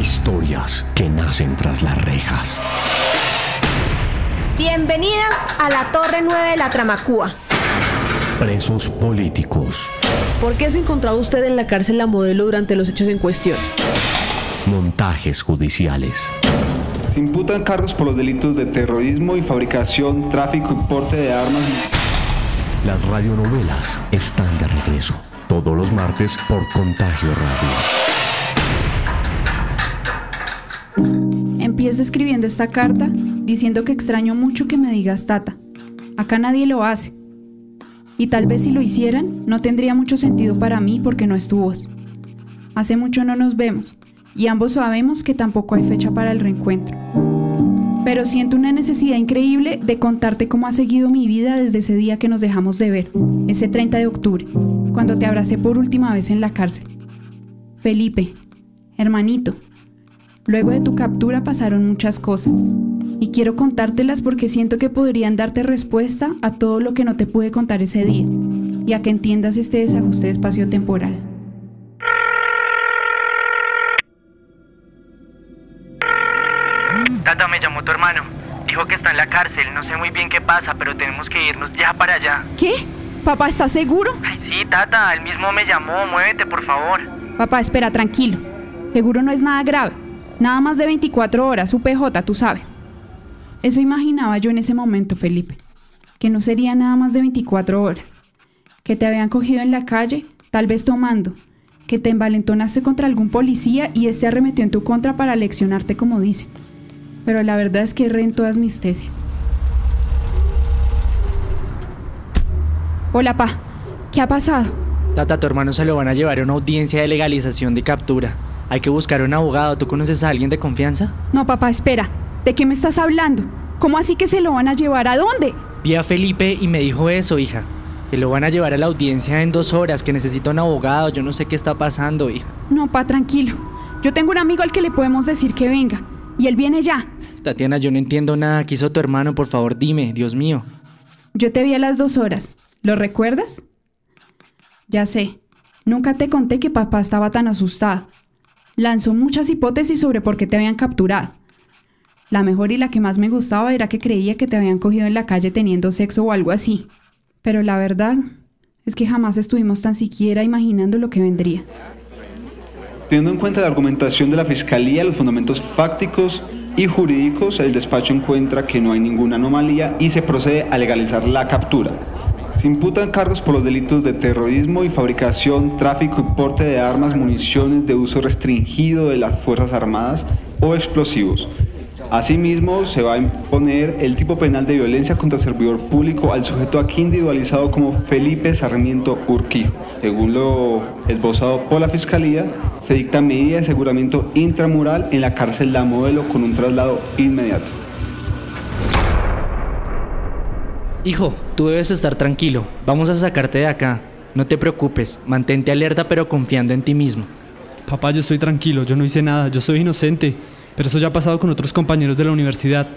Historias que nacen tras las rejas. Bienvenidas a la Torre 9 de la Tramacúa. Presos políticos. ¿Por qué se encontraba usted en la cárcel la modelo durante los hechos en cuestión? Montajes judiciales. Se imputan cargos por los delitos de terrorismo y fabricación, tráfico y porte de armas. Las radionovelas están de regreso. Todos los martes por Contagio Radio. Empiezo escribiendo esta carta diciendo que extraño mucho que me digas tata. Acá nadie lo hace. Y tal vez si lo hicieran, no tendría mucho sentido para mí porque no es. Hace mucho no nos vemos y ambos sabemos que tampoco hay fecha para el reencuentro. Pero siento una necesidad increíble de contarte cómo ha seguido mi vida desde ese día que nos dejamos de ver, ese 30 de octubre, cuando te abracé por última vez en la cárcel. Felipe, hermanito, luego de tu captura pasaron muchas cosas, y quiero contártelas porque siento que podrían darte respuesta a todo lo que no te pude contar ese día, y a que entiendas este desajuste espacio-temporal. Tata, me llamó tu hermano. Dijo que está en la cárcel. No sé muy bien qué pasa, pero tenemos que irnos ya para allá. ¿Qué? ¿Papá está seguro? Ay, sí, Tata, él mismo me llamó. Muévete, por favor. Papá, espera, tranquilo. Seguro no es nada grave. Nada más de 24 horas, UPJ, tú sabes. Eso imaginaba yo en ese momento, Felipe. Que no sería nada más de 24 horas. Que te habían cogido en la calle, tal vez tomando. Que te envalentonaste contra algún policía y este arremetió en tu contra para leccionarte como dice pero la verdad es que erré en todas mis tesis. Hola, pa. ¿Qué ha pasado? Tata, tu hermano se lo van a llevar a una audiencia de legalización de captura. Hay que buscar un abogado. ¿Tú conoces a alguien de confianza? No, papá, espera. ¿De qué me estás hablando? ¿Cómo así que se lo van a llevar? ¿A dónde? Vi a Felipe y me dijo eso, hija. Que lo van a llevar a la audiencia en dos horas, que necesita un abogado. Yo no sé qué está pasando, hija. No, pa, tranquilo. Yo tengo un amigo al que le podemos decir que venga. Y él viene ya. Tatiana, yo no entiendo nada. ¿Qué hizo tu hermano? Por favor, dime, Dios mío. Yo te vi a las dos horas. ¿Lo recuerdas? Ya sé. Nunca te conté que papá estaba tan asustado. Lanzó muchas hipótesis sobre por qué te habían capturado. La mejor y la que más me gustaba era que creía que te habían cogido en la calle teniendo sexo o algo así. Pero la verdad es que jamás estuvimos tan siquiera imaginando lo que vendría. Teniendo en cuenta la argumentación de la Fiscalía, los fundamentos fácticos y jurídicos, el despacho encuentra que no hay ninguna anomalía y se procede a legalizar la captura. Se imputan cargos por los delitos de terrorismo y fabricación, tráfico y porte de armas, municiones de uso restringido de las Fuerzas Armadas o explosivos. Asimismo, se va a imponer el tipo penal de violencia contra servidor público al sujeto aquí individualizado como Felipe Sarmiento Urquijo. Según lo esbozado por la Fiscalía, se dicta medida de aseguramiento intramural en la cárcel La Modelo con un traslado inmediato. Hijo, tú debes estar tranquilo. Vamos a sacarte de acá. No te preocupes, mantente alerta pero confiando en ti mismo. Papá, yo estoy tranquilo, yo no hice nada, yo soy inocente. Pero eso ya ha pasado con otros compañeros de la universidad.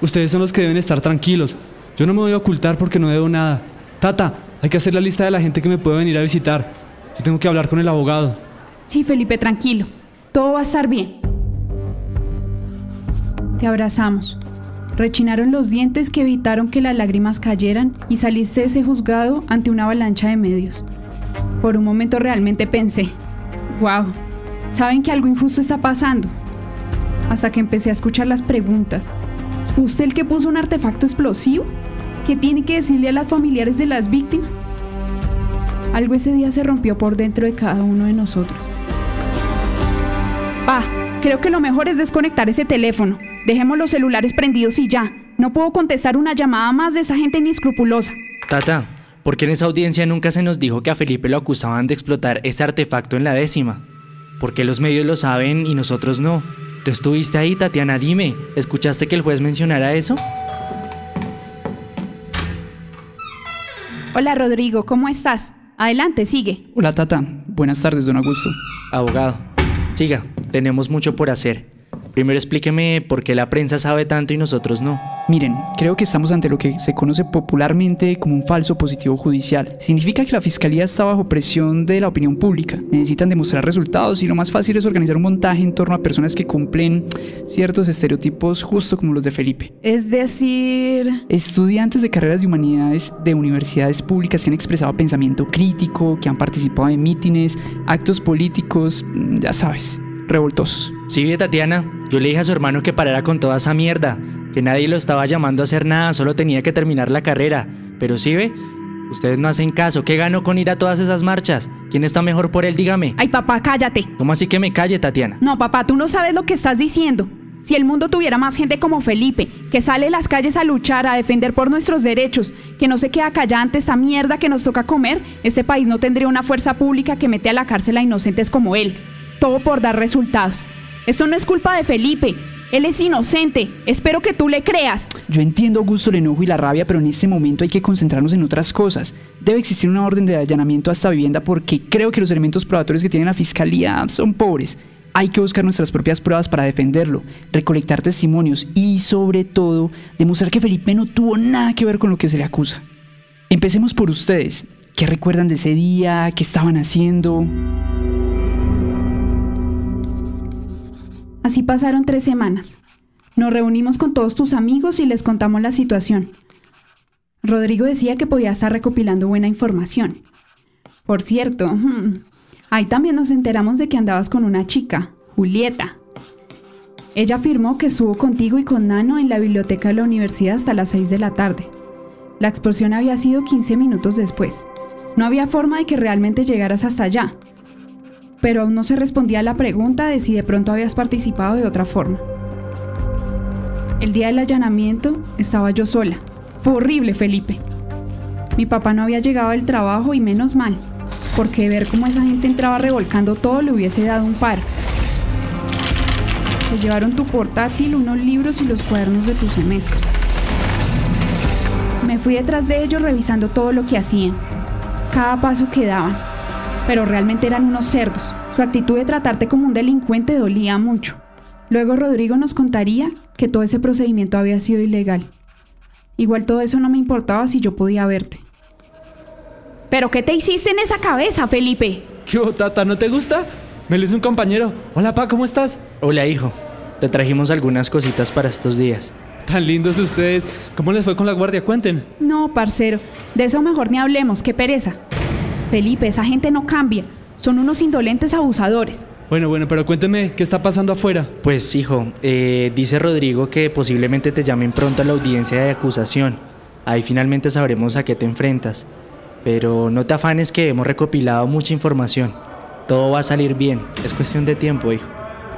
Ustedes son los que deben estar tranquilos. Yo no me voy a ocultar porque no debo nada. Tata, hay que hacer la lista de la gente que me puede venir a visitar. Yo tengo que hablar con el abogado. Sí, Felipe, tranquilo. Todo va a estar bien. Te abrazamos. Rechinaron los dientes que evitaron que las lágrimas cayeran y saliste de ese juzgado ante una avalancha de medios. Por un momento realmente pensé, wow, saben que algo injusto está pasando hasta que empecé a escuchar las preguntas. ¿Fue usted el que puso un artefacto explosivo? ¿Qué tiene que decirle a las familiares de las víctimas? Algo ese día se rompió por dentro de cada uno de nosotros. Pa, creo que lo mejor es desconectar ese teléfono. Dejemos los celulares prendidos y ya. No puedo contestar una llamada más de esa gente inescrupulosa. Tata, ¿por qué en esa audiencia nunca se nos dijo que a Felipe lo acusaban de explotar ese artefacto en la décima? ¿Por qué los medios lo saben y nosotros no? ¿Tú estuviste ahí, Tatiana? Dime, ¿escuchaste que el juez mencionara eso? Hola, Rodrigo, ¿cómo estás? Adelante, sigue. Hola, Tata. Buenas tardes, don Augusto. Abogado, siga, tenemos mucho por hacer. Primero explíqueme por qué la prensa sabe tanto y nosotros no. Miren, creo que estamos ante lo que se conoce popularmente como un falso positivo judicial. Significa que la fiscalía está bajo presión de la opinión pública. Necesitan demostrar resultados y lo más fácil es organizar un montaje en torno a personas que cumplen ciertos estereotipos justo como los de Felipe. Es decir... Estudiantes de carreras de humanidades de universidades públicas que han expresado pensamiento crítico, que han participado en mítines, actos políticos, mm, ya sabes, revoltosos. Sí, ve, Tatiana, yo le dije a su hermano que parara con toda esa mierda, que nadie lo estaba llamando a hacer nada, solo tenía que terminar la carrera. Pero sí ve, ustedes no hacen caso. ¿Qué ganó con ir a todas esas marchas? ¿Quién está mejor por él? Dígame. Ay, papá, cállate. ¿Cómo así que me calle, Tatiana? No, papá, tú no sabes lo que estás diciendo. Si el mundo tuviera más gente como Felipe, que sale a las calles a luchar, a defender por nuestros derechos, que no se queda callada ante esta mierda que nos toca comer, este país no tendría una fuerza pública que mete a la cárcel a inocentes como él. Todo por dar resultados. Esto no es culpa de Felipe. Él es inocente. Espero que tú le creas. Yo entiendo, Augusto, el enojo y la rabia, pero en este momento hay que concentrarnos en otras cosas. Debe existir una orden de allanamiento a esta vivienda porque creo que los elementos probatorios que tiene la fiscalía son pobres. Hay que buscar nuestras propias pruebas para defenderlo, recolectar testimonios y, sobre todo, demostrar que Felipe no tuvo nada que ver con lo que se le acusa. Empecemos por ustedes. ¿Qué recuerdan de ese día? ¿Qué estaban haciendo? Así pasaron tres semanas. Nos reunimos con todos tus amigos y les contamos la situación. Rodrigo decía que podía estar recopilando buena información. Por cierto, ahí también nos enteramos de que andabas con una chica, Julieta. Ella afirmó que estuvo contigo y con Nano en la biblioteca de la universidad hasta las 6 de la tarde. La explosión había sido 15 minutos después. No había forma de que realmente llegaras hasta allá. Pero aún no se respondía a la pregunta de si de pronto habías participado de otra forma. El día del allanamiento estaba yo sola. Fue horrible, Felipe. Mi papá no había llegado del trabajo y menos mal, porque ver cómo esa gente entraba revolcando todo le hubiese dado un par. Se llevaron tu portátil, unos libros y los cuadernos de tu semestre. Me fui detrás de ellos revisando todo lo que hacían, cada paso que daban, pero realmente eran unos cerdos. Su actitud de tratarte como un delincuente dolía mucho. Luego Rodrigo nos contaría que todo ese procedimiento había sido ilegal. Igual todo eso no me importaba si yo podía verte. ¿Pero qué te hiciste en esa cabeza, Felipe? ¿Qué hubo, tata? ¿No te gusta? Me lo hizo un compañero. Hola, pa, ¿cómo estás? Hola, hijo. Te trajimos algunas cositas para estos días. Tan lindos ustedes. ¿Cómo les fue con la guardia? Cuenten. No, parcero. De eso mejor ni hablemos. Qué pereza. Felipe, esa gente no cambia. Son unos indolentes abusadores. Bueno, bueno, pero cuénteme, ¿qué está pasando afuera? Pues, hijo, eh, dice Rodrigo que posiblemente te llamen pronto a la audiencia de acusación. Ahí finalmente sabremos a qué te enfrentas. Pero no te afanes que hemos recopilado mucha información. Todo va a salir bien. Es cuestión de tiempo, hijo.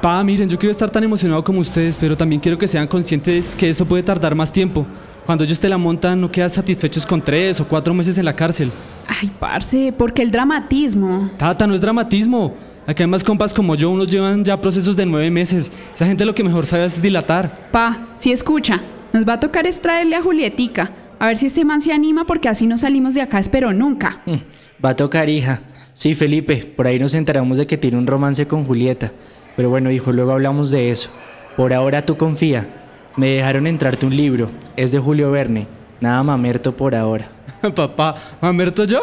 Pa, miren, yo quiero estar tan emocionado como ustedes, pero también quiero que sean conscientes que esto puede tardar más tiempo. Cuando ellos te la montan, no quedas satisfechos con tres o cuatro meses en la cárcel. Ay, parce, porque el dramatismo. Tata, no es dramatismo. Acá hay más compas como yo, unos llevan ya procesos de nueve meses. Esa gente lo que mejor sabe es dilatar. Pa, si escucha, nos va a tocar extraerle a Julietica. A ver si este man se anima porque así no salimos de acá, espero nunca. Va a tocar, hija. Sí, Felipe, por ahí nos enteramos de que tiene un romance con Julieta. Pero bueno, hijo, luego hablamos de eso. Por ahora tú confía. Me dejaron entrarte un libro. Es de Julio Verne. Nada mamerto por ahora. Papá, ¿mamerto yo?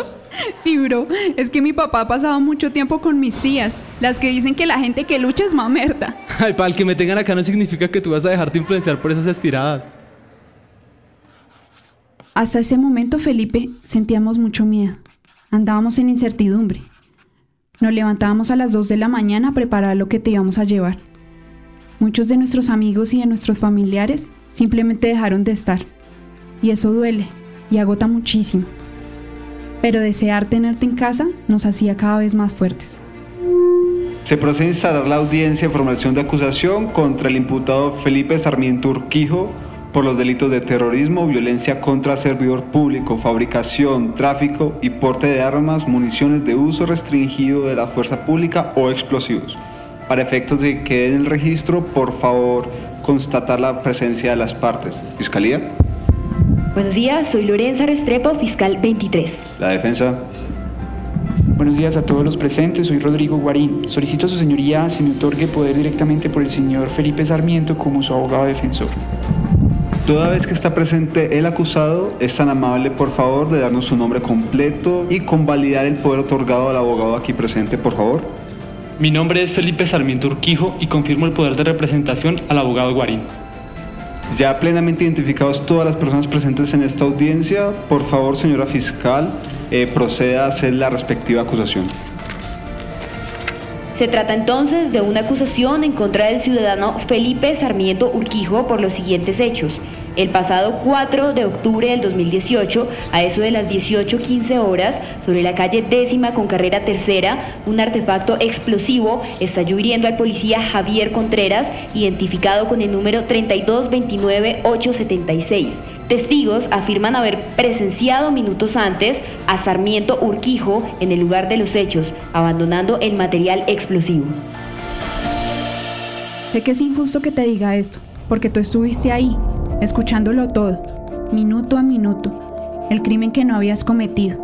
Sí, bro. Es que mi papá ha pasado mucho tiempo con mis tías, las que dicen que la gente que lucha es mamerta. Ay, pa, el que me tengan acá no significa que tú vas a dejarte influenciar por esas estiradas. Hasta ese momento, Felipe, sentíamos mucho miedo. Andábamos en incertidumbre. Nos levantábamos a las 2 de la mañana a preparar lo que te íbamos a llevar. Muchos de nuestros amigos y de nuestros familiares simplemente dejaron de estar. Y eso duele y agota muchísimo. Pero desear tenerte en casa nos hacía cada vez más fuertes. Se procede a instalar la audiencia de formación de acusación contra el imputado Felipe Sarmiento Urquijo por los delitos de terrorismo, violencia contra servidor público, fabricación, tráfico y porte de armas, municiones de uso restringido de la fuerza pública o explosivos. Para efectos de que quede en el registro, por favor, constatar la presencia de las partes. Fiscalía. Buenos días, soy Lorenza Restrepo, fiscal 23. La defensa. Buenos días a todos los presentes, soy Rodrigo Guarín. Solicito a su señoría se me otorgue poder directamente por el señor Felipe Sarmiento como su abogado defensor. Toda vez que está presente el acusado, es tan amable por favor de darnos su nombre completo y convalidar el poder otorgado al abogado aquí presente, por favor. Mi nombre es Felipe Sarmiento Urquijo y confirmo el poder de representación al abogado Guarín. Ya plenamente identificados todas las personas presentes en esta audiencia, por favor, señora fiscal, eh, proceda a hacer la respectiva acusación. Se trata entonces de una acusación en contra del ciudadano Felipe Sarmiento Urquijo por los siguientes hechos. El pasado 4 de octubre del 2018, a eso de las 18.15 horas, sobre la calle décima con carrera tercera, un artefacto explosivo estalló hiriendo al policía Javier Contreras, identificado con el número 3229876. Testigos afirman haber presenciado minutos antes a Sarmiento Urquijo en el lugar de los hechos, abandonando el material explosivo. Sé que es injusto que te diga esto, porque tú estuviste ahí, escuchándolo todo, minuto a minuto, el crimen que no habías cometido.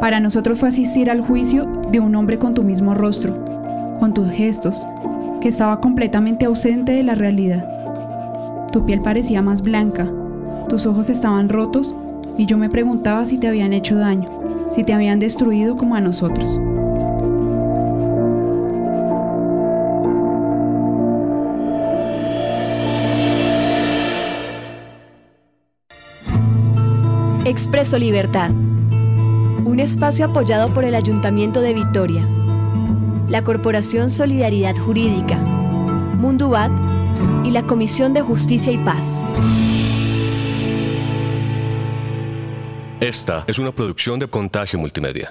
Para nosotros fue asistir al juicio de un hombre con tu mismo rostro, con tus gestos, que estaba completamente ausente de la realidad. Tu piel parecía más blanca, tus ojos estaban rotos y yo me preguntaba si te habían hecho daño, si te habían destruido como a nosotros. Expreso Libertad. Un espacio apoyado por el Ayuntamiento de Vitoria, la Corporación Solidaridad Jurídica, Mundubat y la Comisión de Justicia y Paz. Esta es una producción de Contagio Multimedia.